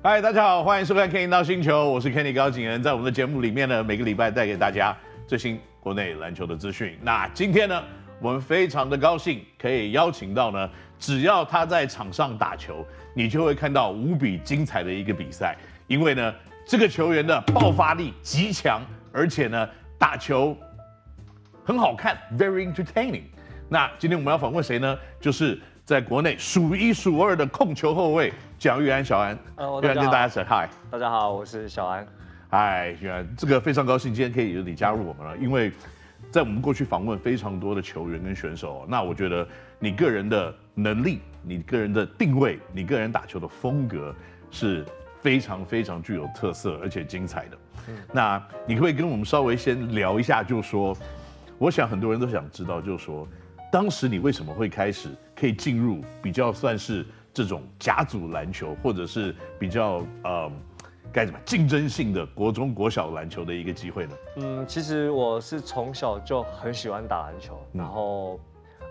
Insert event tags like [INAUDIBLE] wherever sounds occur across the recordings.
嗨，大家好，欢迎收看《Kenny 到星球》，我是 Kenny 高景炎，在我们的节目里面呢，每个礼拜带给大家最新国内篮球的资讯。那今天呢，我们非常的高兴可以邀请到呢，只要他在场上打球，你就会看到无比精彩的一个比赛，因为呢，这个球员的爆发力极强，而且呢，打球很好看，very entertaining。那今天我们要访问谁呢？就是在国内数一数二的控球后卫。蒋玉安，小安，呃，跟大家说嗨，大家好，我是小安，嗨，玉安，这个非常高兴今天可以由你加入我们了，因为在我们过去访问非常多的球员跟选手，那我觉得你个人的能力、你个人的定位、你个人打球的风格是非常非常具有特色而且精彩的。嗯，那你可不可以跟我们稍微先聊一下，就是说，我想很多人都想知道，就是说，当时你为什么会开始可以进入比较算是。这种甲组篮球，或者是比较呃，该怎么竞争性的国中国小篮球的一个机会呢？嗯，其实我是从小就很喜欢打篮球，然后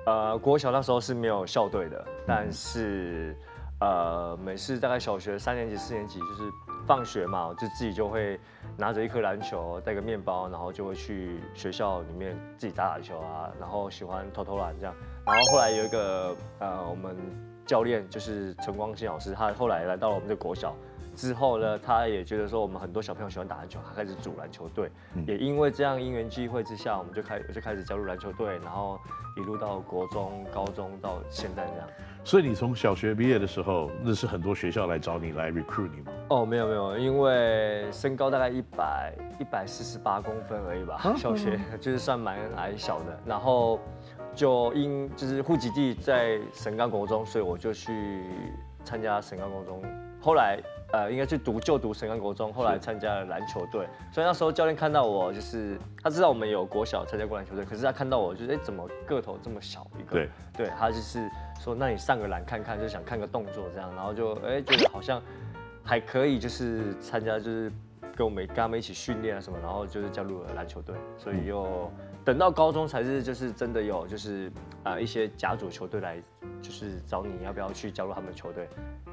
呃，国小那时候是没有校队的，但是呃，每次大概小学三年级、四年级，就是放学嘛，我就自己就会拿着一颗篮球，带个面包，然后就会去学校里面自己打打球啊，然后喜欢投投篮这样，然后后来有一个呃，我们。教练就是陈光新老师，他后来来到了我们的国小之后呢，他也觉得说我们很多小朋友喜欢打篮球，他开始组篮球队。嗯、也因为这样因缘际会之下，我们就开就开始加入篮球队，然后一路到国中、高中到现在这样。所以你从小学毕业的时候，那是很多学校来找你来 recruit 你吗？哦，没有没有，因为身高大概一百一百四十八公分而已吧，啊、小学就是算蛮矮小的，然后。就因就是户籍地在神冈国中，所以我就去参加神冈国中。后来呃，应该去读就读神冈国中，后来参加了篮球队。所以那时候教练看到我，就是他知道我们有国小参加过篮球队，可是他看到我就是哎，怎么个头这么小一个？对，对他就是说，那你上个篮看看，就想看个动作这样，然后就哎觉得好像还可以，就是参加就是跟我们跟他们一起训练啊什么，然后就是加入了篮球队，所以又。嗯等到高中才是，就是真的有，就是啊、呃、一些甲组球队来，就是找你要不要去加入他们的球队，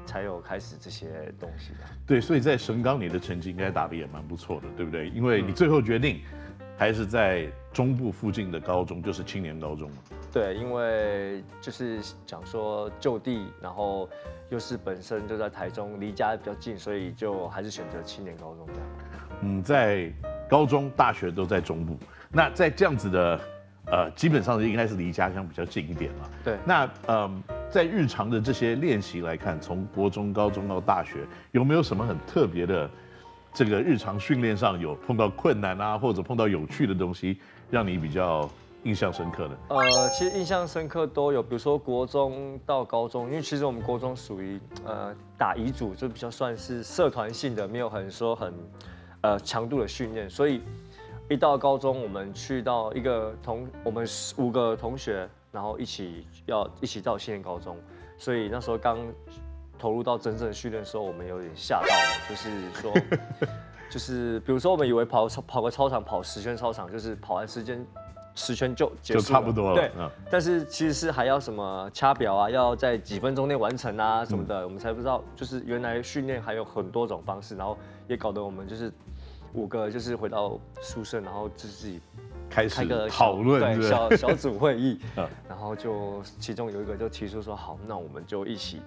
才有开始这些东西的。对，所以在神冈你的成绩应该打得也蛮不错的，对不对？因为你最后决定还是在中部附近的高中，就是青年高中嘛。对，因为就是讲说就地，然后又是本身就在台中，离家比较近，所以就还是选择青年高中这样。嗯，在高中、大学都在中部。那在这样子的，呃，基本上应该是离家乡比较近一点了。对。那嗯、呃，在日常的这些练习来看，从国中、高中到大学，有没有什么很特别的，这个日常训练上有碰到困难啊，或者碰到有趣的东西，让你比较印象深刻的？呃，其实印象深刻都有，比如说国中到高中，因为其实我们国中属于呃打乙组，就比较算是社团性的，没有很说很呃强度的训练，所以。一到高中，我们去到一个同我们五个同学，然后一起要一起到青年高中，所以那时候刚投入到真正训练的时候，我们有点吓到了，就是说，[LAUGHS] 就是比如说我们以为跑跑个操场跑十圈操场，就是跑完时间十圈就结束，就差不多了，对，但是其实是还要什么掐表啊，要在几分钟内完成啊什么的，我们才不知道，就是原来训练还有很多种方式，然后也搞得我们就是。五个就是回到宿舍，然后自己开始讨论，对，小小组会议，[LAUGHS] 然后就其中有一个就提出说，好，那我们就一起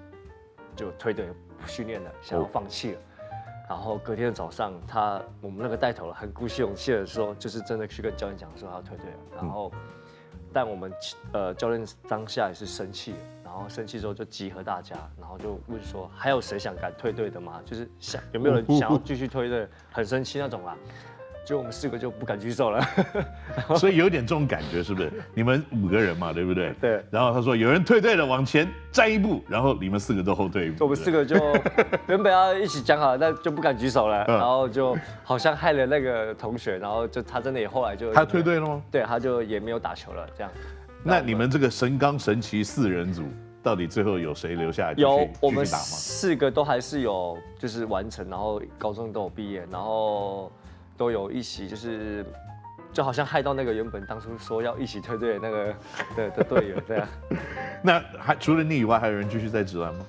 就退队训练了，想要放弃了。然后隔天的早上，他我们那个带头了，很鼓起勇气的说，就是真的去跟教练讲说他要退队了。然后，但我们呃教练当下也是生气。然后生气之后就集合大家，然后就问说还有谁想敢退队的吗？就是想有没有人想要继续退队？很生气那种啦。就我们四个就不敢举手了。[LAUGHS] 所以有点这种感觉是不是？你们五个人嘛，对不对？对。然后他说有人退队了，往前站一步，然后你们四个都后退一步。我们四个就原本要一起讲好，但就不敢举手了。然后就好像害了那个同学，然后就他真的也后来就他退队了吗？对，他就也没有打球了。这样。那你们这个神钢神奇四人组。到底最后有谁留下来有，我们四个都还是有，就是完成，然后高中都有毕业，然后都有一起，就是就好像害到那个原本当初说要一起退队的那个 [LAUGHS] 的的队友这样。那还除了你以外，还有人继续在职篮吗？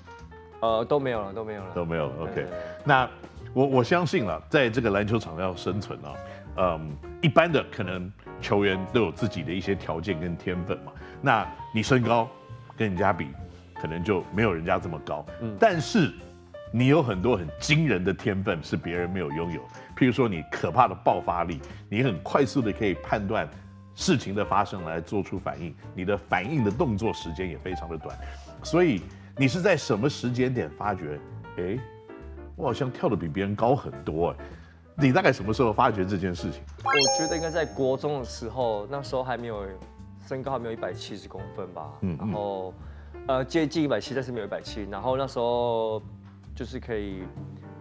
呃，都没有了，都没有了，都没有了。OK，那我我相信了，在这个篮球场要生存啊，嗯，一般的可能球员都有自己的一些条件跟天分嘛。那你身高跟人家比，可能就没有人家这么高。嗯，但是你有很多很惊人的天分是别人没有拥有，譬如说你可怕的爆发力，你很快速的可以判断事情的发生来做出反应，你的反应的动作时间也非常的短，所以你是在什么时间点发觉，哎，我好像跳得比别人高很多，你大概什么时候发觉这件事情？我觉得应该在国中的时候，那时候还没有身高还没有一百七十公分吧，嗯，然后呃接近一百七，但是没有一百七，然后那时候就是可以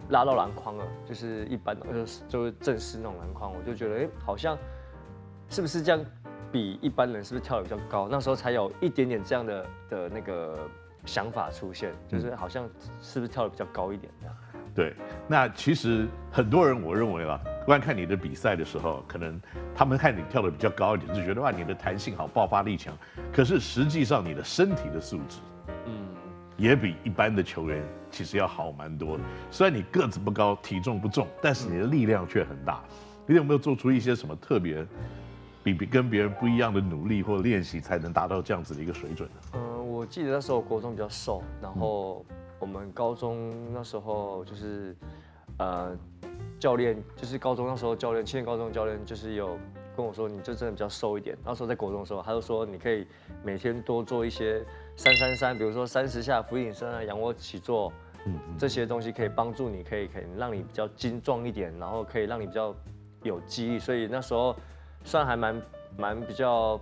拉到篮筐了，就是一般就是就是正式那种篮筐，我就觉得哎好像。是不是这样？比一般人是不是跳得比较高？那时候才有一点点这样的的那个想法出现，就是好像是不是跳得比较高一点这样？对，那其实很多人我认为啊，观看你的比赛的时候，可能他们看你跳的比较高一点，就觉得哇，你的弹性好，爆发力强。可是实际上你的身体的素质，嗯，也比一般的球员其实要好蛮多的。虽然你个子不高，体重不重，但是你的力量却很大。你有没有做出一些什么特别？比比跟别人不一样的努力或练习，才能达到这样子的一个水准呢？嗯，我记得那时候国中比较瘦，然后我们高中那时候就是，呃，教练就是高中那时候教练，青年高中教练就是有跟我说，你就真的比较瘦一点。那时候在国中的时候，他就说你可以每天多做一些三三三，比如说三十下俯卧撑啊、仰卧起坐，嗯，这些东西可以帮助你，可以可以让你比较精壮一点，然后可以让你比较有记忆。所以那时候。算还蛮蛮比较，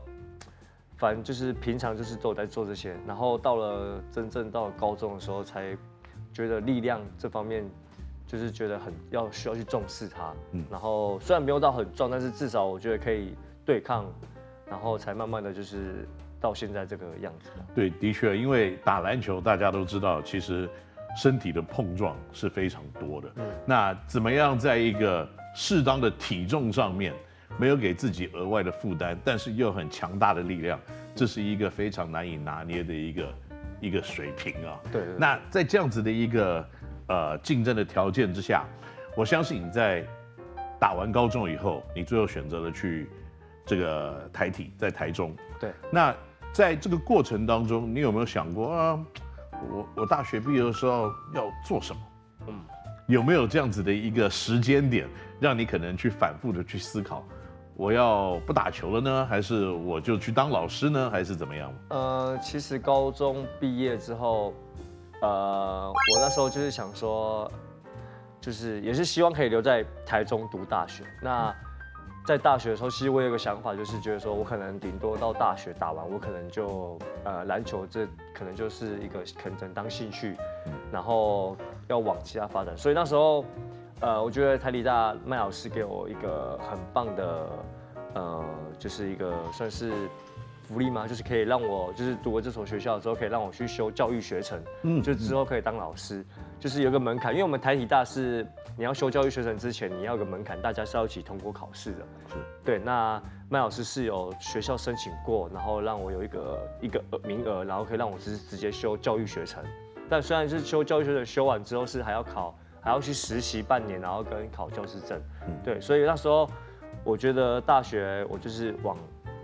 反正就是平常就是都有在做这些，然后到了真正到了高中的时候，才觉得力量这方面，就是觉得很要需要去重视它。嗯，然后虽然没有到很壮，但是至少我觉得可以对抗，然后才慢慢的就是到现在这个样子。对，的确，因为打篮球大家都知道，其实身体的碰撞是非常多的。嗯，那怎么样在一个适当的体重上面？没有给自己额外的负担，但是又很强大的力量，这是一个非常难以拿捏的一个一个水平啊。对，对。那在这样子的一个呃竞争的条件之下，我相信你在打完高中以后，你最后选择了去这个台体，在台中。对。那在这个过程当中，你有没有想过啊？我我大学毕业的时候要做什么？嗯。有没有这样子的一个时间点，让你可能去反复的去思考？我要不打球了呢，还是我就去当老师呢，还是怎么样？呃，其实高中毕业之后，呃，我那时候就是想说，就是也是希望可以留在台中读大学。那在大学的时候，其实我有个想法，就是觉得说我可能顶多到大学打完，我可能就呃篮球这可能就是一个可能当兴趣，然后要往其他发展。所以那时候。呃，我觉得台理大麦老师给我一个很棒的，呃，就是一个算是福利嘛，就是可以让我就是读了这所学校之后，可以让我去修教育学程，嗯，就之后可以当老师，就是有个门槛，因为我们台体大是你要修教育学程之前，你要有个门槛，大家是要一起通过考试的，是，对，那麦老师是有学校申请过，然后让我有一个一个名额，然后可以让我直直接修教育学程，但虽然是修教育学程，修完之后是还要考。还要去实习半年，然后跟考教师证，嗯、对，所以那时候我觉得大学我就是往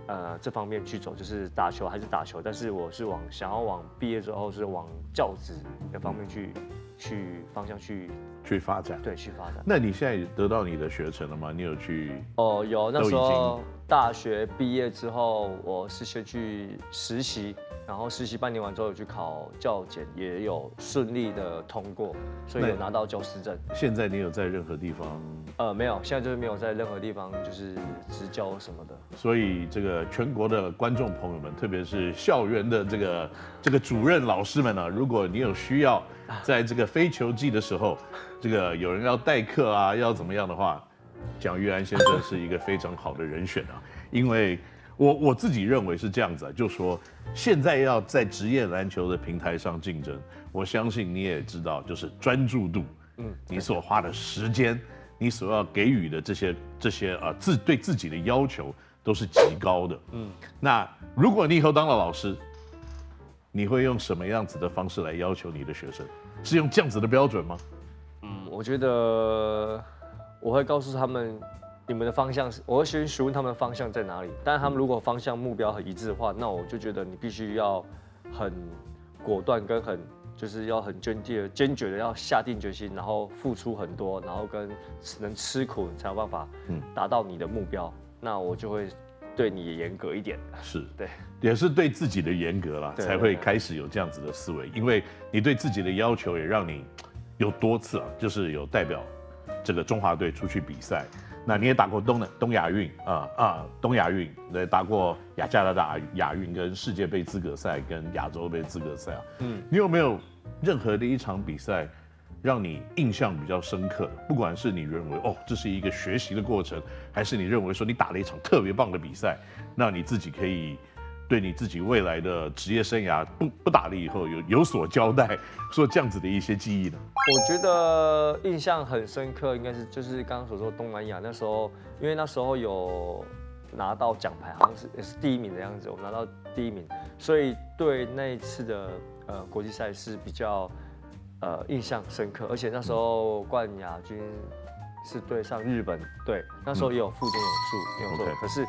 呃这方面去走，就是打球还是打球，但是我是往想要往毕业之后是往教职的方面去、嗯、去方向去去发展，对，去发展。那你现在得到你的学程了吗？你有去？哦，有，那时候大学毕业之后，我是先去实习。然后实习半年完之后有去考教检，也有顺利的通过，所以有拿到教师证。现在你有在任何地方？呃，没有，现在就是没有在任何地方就是执教什么的。所以这个全国的观众朋友们，特别是校园的这个这个主任老师们呢、啊，如果你有需要，在这个非球季的时候，这个有人要代课啊，要怎么样的话，蒋玉安先生是一个非常好的人选啊，因为。我我自己认为是这样子啊，就说现在要在职业篮球的平台上竞争，我相信你也知道，就是专注度，嗯，你所花的时间，你所要给予的这些这些啊自对自己的要求都是极高的，嗯，那如果你以后当了老师，你会用什么样子的方式来要求你的学生？是用这样子的标准吗？嗯我觉得我会告诉他们，你们的方向是，我会先询问他们的方向在哪里。但是他们如果方向目标很一致的话，那我就觉得你必须要很果断跟很就是要很坚定、坚决的要下定决心，然后付出很多，然后跟能吃苦才有办法达到你的目标。那我就会。对你严格一点，是对，也是对自己的严格啦，才会开始有这样子的思维。因为你对自己的要求，也让你有多次啊，就是有代表这个中华队出去比赛。那你也打过东的东亚运啊啊，东亚运，对，打过亚加拿大亚运跟世界杯资格赛跟亚洲杯资格赛啊。嗯，你有没有任何的一场比赛？让你印象比较深刻的，不管是你认为哦，这是一个学习的过程，还是你认为说你打了一场特别棒的比赛，那你自己可以对你自己未来的职业生涯不不打了以后有有所交代，[LAUGHS] 说这样子的一些记忆呢？我觉得印象很深刻，应该是就是刚刚所说东南亚那时候，因为那时候有拿到奖牌，好像是也是第一名的样子，我拿到第一名，所以对那一次的呃国际赛是比较。呃，印象深刻，而且那时候冠亚军是对上日本队，那时候也有富坚勇树，没有错。可是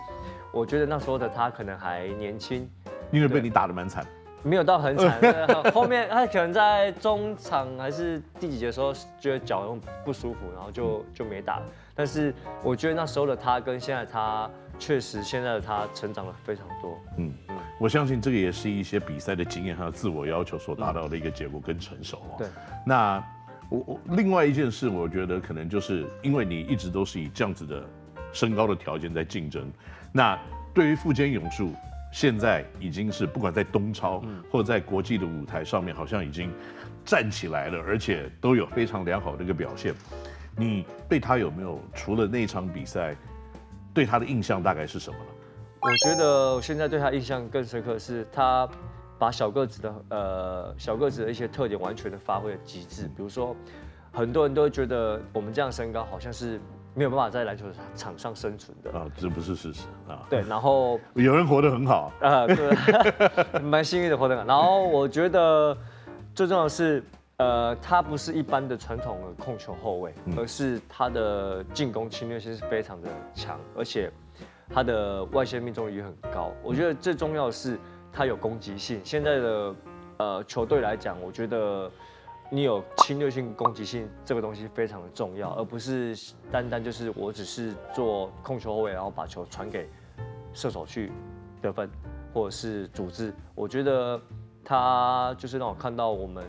我觉得那时候的他可能还年轻，因为被你打得蛮惨，没有到很惨。[LAUGHS] 后面他可能在中场还是第几节的时候，觉得脚不舒服，然后就就没打。但是我觉得那时候的他跟现在他，确实现在的他成长了非常多。嗯。我相信这个也是一些比赛的经验还有自我要求所达到的一个结果跟成熟哦。对。那我我另外一件事，我觉得可能就是因为你一直都是以这样子的身高的条件在竞争。那对于富坚勇树，现在已经是不管在东超或者在国际的舞台上面，好像已经站起来了，而且都有非常良好的一个表现。你对他有没有除了那场比赛，对他的印象大概是什么呢？我觉得我现在对他印象更深刻的是，他把小个子的呃小个子的一些特点完全的发挥了极致。比如说，很多人都会觉得我们这样身高好像是没有办法在篮球场上生存的啊，这不是事实啊。对，然后 [LAUGHS] 有人活得很好 [LAUGHS] 啊，对，蛮幸运的活得很好。然后我觉得最重要的是，呃，他不是一般的传统的控球后卫，而是他的进攻侵略性是非常的强，而且。他的外线命中率也很高，我觉得最重要的是他有攻击性。现在的呃球队来讲，我觉得你有侵略性、攻击性这个东西非常的重要，而不是单单就是我只是做控球后卫，然后把球传给射手去得分或者是组织。我觉得他就是让我看到我们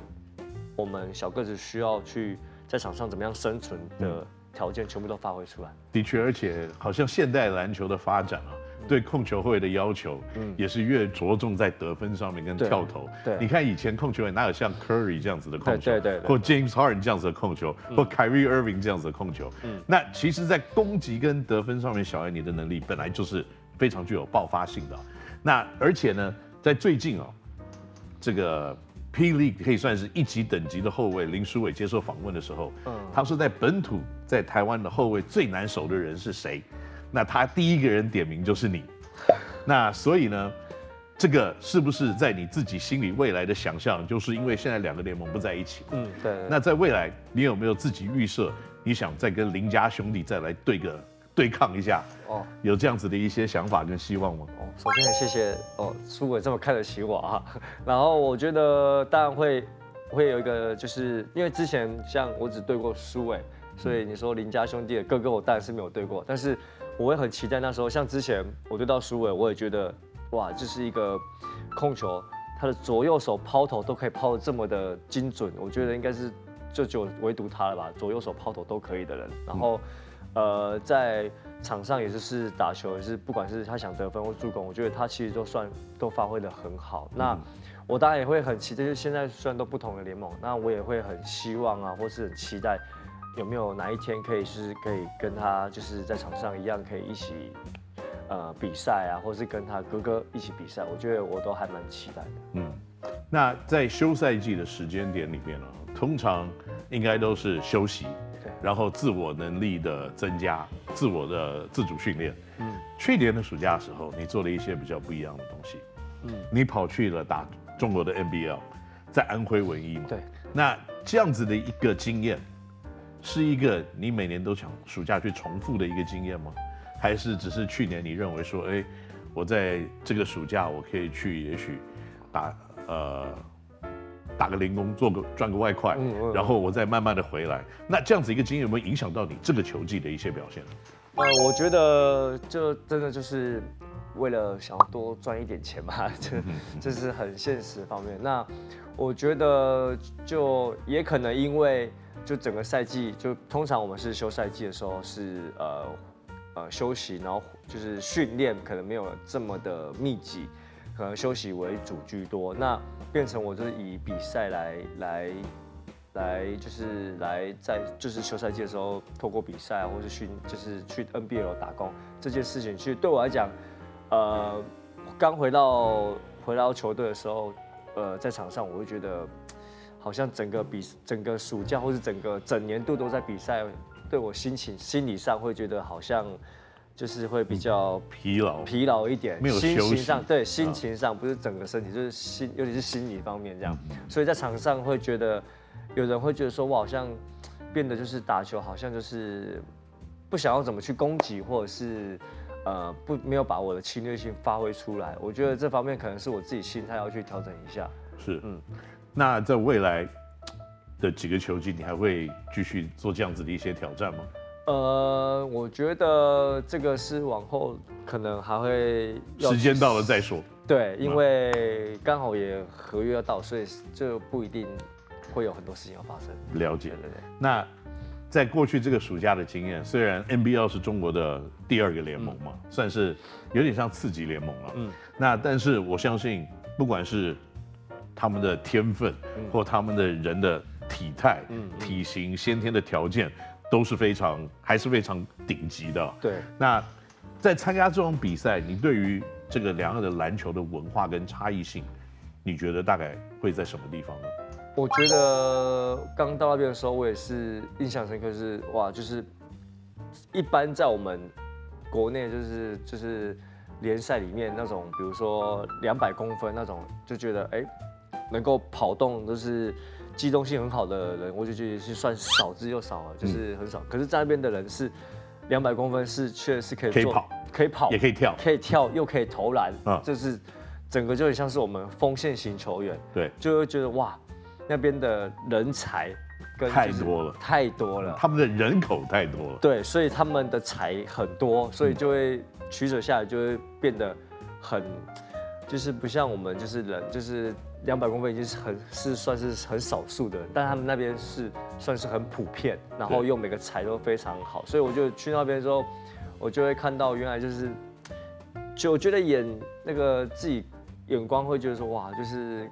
我们小个子需要去在场上怎么样生存的。条件全部都发挥出来，的确，而且好像现代篮球的发展啊，嗯、对控球后卫的要求，嗯，也是越着重在得分上面跟跳投。对，你看以前控球员哪有像 Curry 这样子的控球，对对，或 James Harden 这样子的控球，嗯、或 Kyrie Irving 这样子的控球。嗯，那其实，在攻击跟得分上面，小艾你的能力本来就是非常具有爆发性的。那而且呢，在最近哦，这个。霹雳可以算是一级等级的后卫，林书伟接受访问的时候，嗯，他说在本土在台湾的后卫最难守的人是谁？那他第一个人点名就是你。那所以呢，这个是不是在你自己心里未来的想象？就是因为现在两个联盟不在一起，嗯，对。那在未来，你有没有自己预设？你想再跟林家兄弟再来对个？对抗一下哦，有这样子的一些想法跟希望吗？哦，首先很谢谢哦，苏伟这么看得起我啊。[LAUGHS] 然后我觉得当然会会有一个，就是因为之前像我只对过苏伟，所以你说林家兄弟的哥哥，我当然是没有对过。但是我也很期待那时候，像之前我对到苏伟，我也觉得哇，这是一个控球，他的左右手抛投都可以抛的这么的精准，我觉得应该是就就唯独他了吧，左右手抛投都可以的人。然后。呃，在场上也就是打球，也是不管是他想得分或助攻，我觉得他其实都算都发挥得很好。那我当然也会很期待，就是现在虽然都不同的联盟，那我也会很希望啊，或是很期待有没有哪一天可以是可以跟他就是在场上一样可以一起呃比赛啊，或是跟他哥哥一起比赛，我觉得我都还蛮期待的。嗯，那在休赛季的时间点里面呢，通常应该都是休息。然后自我能力的增加，自我的自主训练。嗯，去年的暑假的时候，你做了一些比较不一样的东西。嗯，你跑去了打中国的 NBL，在安徽文艺嘛。对。那这样子的一个经验，是一个你每年都想暑假去重复的一个经验吗？还是只是去年你认为说，哎，我在这个暑假我可以去，也许打呃打个零工，做个赚个外快，嗯嗯、然后我再慢慢的回来。那这样子一个经验有没有影响到你这个球技的一些表现？呃，我觉得就真的就是为了想要多赚一点钱嘛，[LAUGHS] 这这是很现实方面。那我觉得就也可能因为就整个赛季，就通常我们是休赛季的时候是呃呃休息，然后就是训练可能没有这么的密集，可能休息为主居多。那变成我就是以比赛来来。来就是来在就是休赛季的时候，透过比赛或是训，就是去 NBL 打工这件事情，其实对我来讲，呃，刚回到回到球队的时候，呃，在场上我会觉得，好像整个比整个暑假或是整个整年度都在比赛，对我心情心理上会觉得好像就是会比较疲劳疲劳一点，没有。心情上对心情上不是整个身体，就是心，尤其是心理方面这样，所以在场上会觉得。有人会觉得说，我好像变得就是打球，好像就是不想要怎么去攻击，或者是呃不没有把我的侵略性发挥出来。我觉得这方面可能是我自己心态要去调整一下。是，嗯。那在未来的几个球季，你还会继续做这样子的一些挑战吗？呃，我觉得这个是往后可能还会时间到了再说。对，因为刚好也合约要到，所以就不一定。会有很多事情要发生。了解，对对对。那在过去这个暑假的经验，虽然 NBL 是中国的第二个联盟嘛，嗯、算是有点像次级联盟了。嗯。那但是我相信，不管是他们的天分，嗯、或他们的人的体态、嗯、体型、先天的条件，都是非常还是非常顶级的。对。那在参加这种比赛，你对于这个两岸的篮球的文化跟差异性，你觉得大概会在什么地方呢？我觉得刚到那边的时候，我也是印象深刻是，是哇，就是一般在我们国内就是就是联赛里面那种，比如说两百公分那种，就觉得哎、欸，能够跑动都是机动性很好的人，我就觉得是算少之又少了，就是很少。嗯、可是在那边的人是两百公分是确实是可以做，可以跑，可以跑，也可以跳，可以跳又可以投篮，啊，就是整个就很像是我们锋线型球员，对，就会觉得哇。那边的人才跟太多了，太多了，他们的人口太多了，对，所以他们的才很多，所以就会取舍下来，就会变得很，就是不像我们，就是人，就是两百公分已经是很是算是很少数的人，但他们那边是算是很普遍，然后用每个材都非常好，所以我就去那边的时候，我就会看到原来就是，就我觉得眼那个自己眼光会觉得说哇，就是。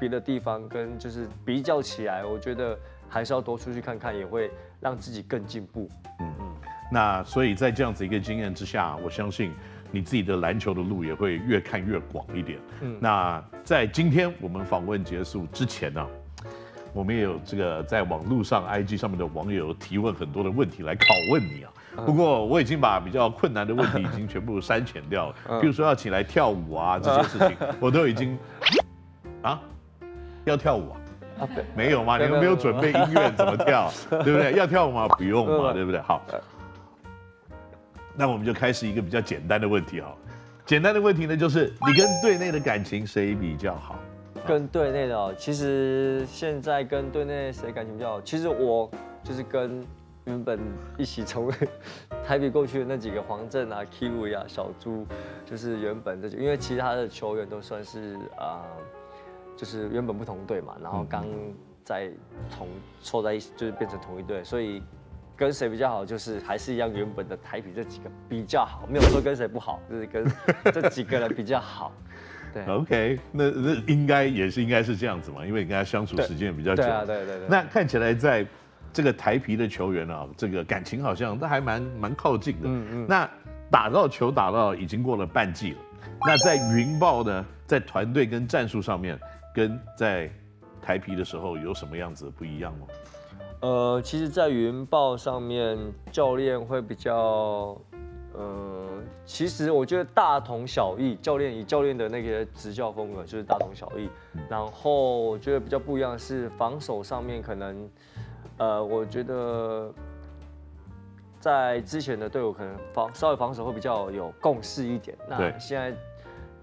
别的地方跟就是比较起来，我觉得还是要多出去看看，也会让自己更进步。嗯嗯。那所以在这样子一个经验之下，我相信你自己的篮球的路也会越看越广一点。嗯。那在今天我们访问结束之前呢，我们也有这个在网络上 IG 上面的网友提问很多的问题来拷问你啊。不过我已经把比较困难的问题已经全部删减掉了，[LAUGHS] 比如说要起来跳舞啊这些事情，[LAUGHS] 我都已经啊。要跳舞啊？啊，对，没有吗？你们没有准备音乐怎么跳？[LAUGHS] 对不对？要跳舞吗？不用嘛，对不对？好，那我们就开始一个比较简单的问题哈。简单的问题呢，就是你跟队内的感情谁比较好？跟队内的哦，其实现在跟队内谁感情比较好？其实我就是跟原本一起从台北过去的那几个黄镇啊、[LAUGHS] Kiwi 啊、小猪，就是原本这几，因为其他的球员都算是啊。呃就是原本不同队嘛，然后刚在同凑在一起，就是变成同一队，所以跟谁比较好，就是还是一样原本的台啤这几个比较好，没有说跟谁不好，[LAUGHS] 就是跟这几个人比较好。对，OK，那那应该也是应该是这样子嘛，因为你跟他相处时间比较久。对啊，对对对。那看起来在这个台皮的球员啊，这个感情好像都还蛮蛮靠近的。嗯嗯。那打到球打到已经过了半季了，那在云豹呢，在团队跟战术上面。跟在台皮的时候有什么样子的不一样吗？呃，其实，在云豹上面，教练会比较，呃，其实我觉得大同小异。教练以教练的那个执教风格就是大同小异。然后我觉得比较不一样的是防守上面可能，呃，我觉得在之前的队伍可能防稍微防守会比较有共识一点。那现在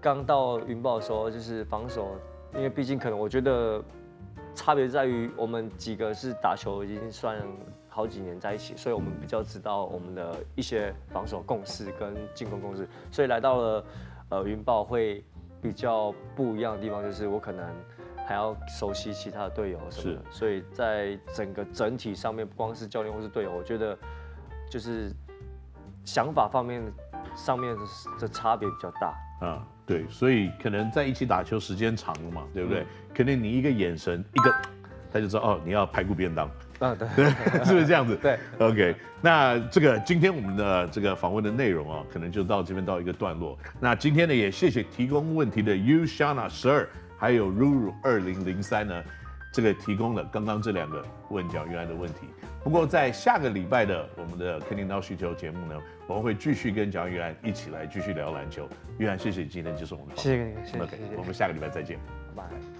刚到云豹的时候，就是防守，因为毕竟可能我觉得差别在于我们几个是打球已经算好几年在一起，所以我们比较知道我们的一些防守共识跟进攻共识，所以来到了呃云豹会比较不一样的地方，就是我可能。还要熟悉其他的队友什么的，所以在整个整体上面，不光是教练或是队友，我觉得就是想法方面上面的差别比较大。啊，对，所以可能在一起打球时间长了嘛，对不对？可能你一个眼神，一个他就知道哦，你要排骨便当。啊，对，[LAUGHS] 对，是不是这样子？对，OK。那这个今天我们的这个访问的内容啊，可能就到这边到一个段落。那今天呢，也谢谢提供问题的 Ushana 十二。还有 Ruru 二零零三呢，这个提供了刚刚这两个问蒋玉安的问题。不过在下个礼拜的我们的肯尼 NOW 需求节目呢，我们会继续跟蒋玉安一起来继续聊篮球。玉安，谢谢你今天接受我们的访问。谢谢你，谢谢。OK，我们下个礼拜再见。拜拜。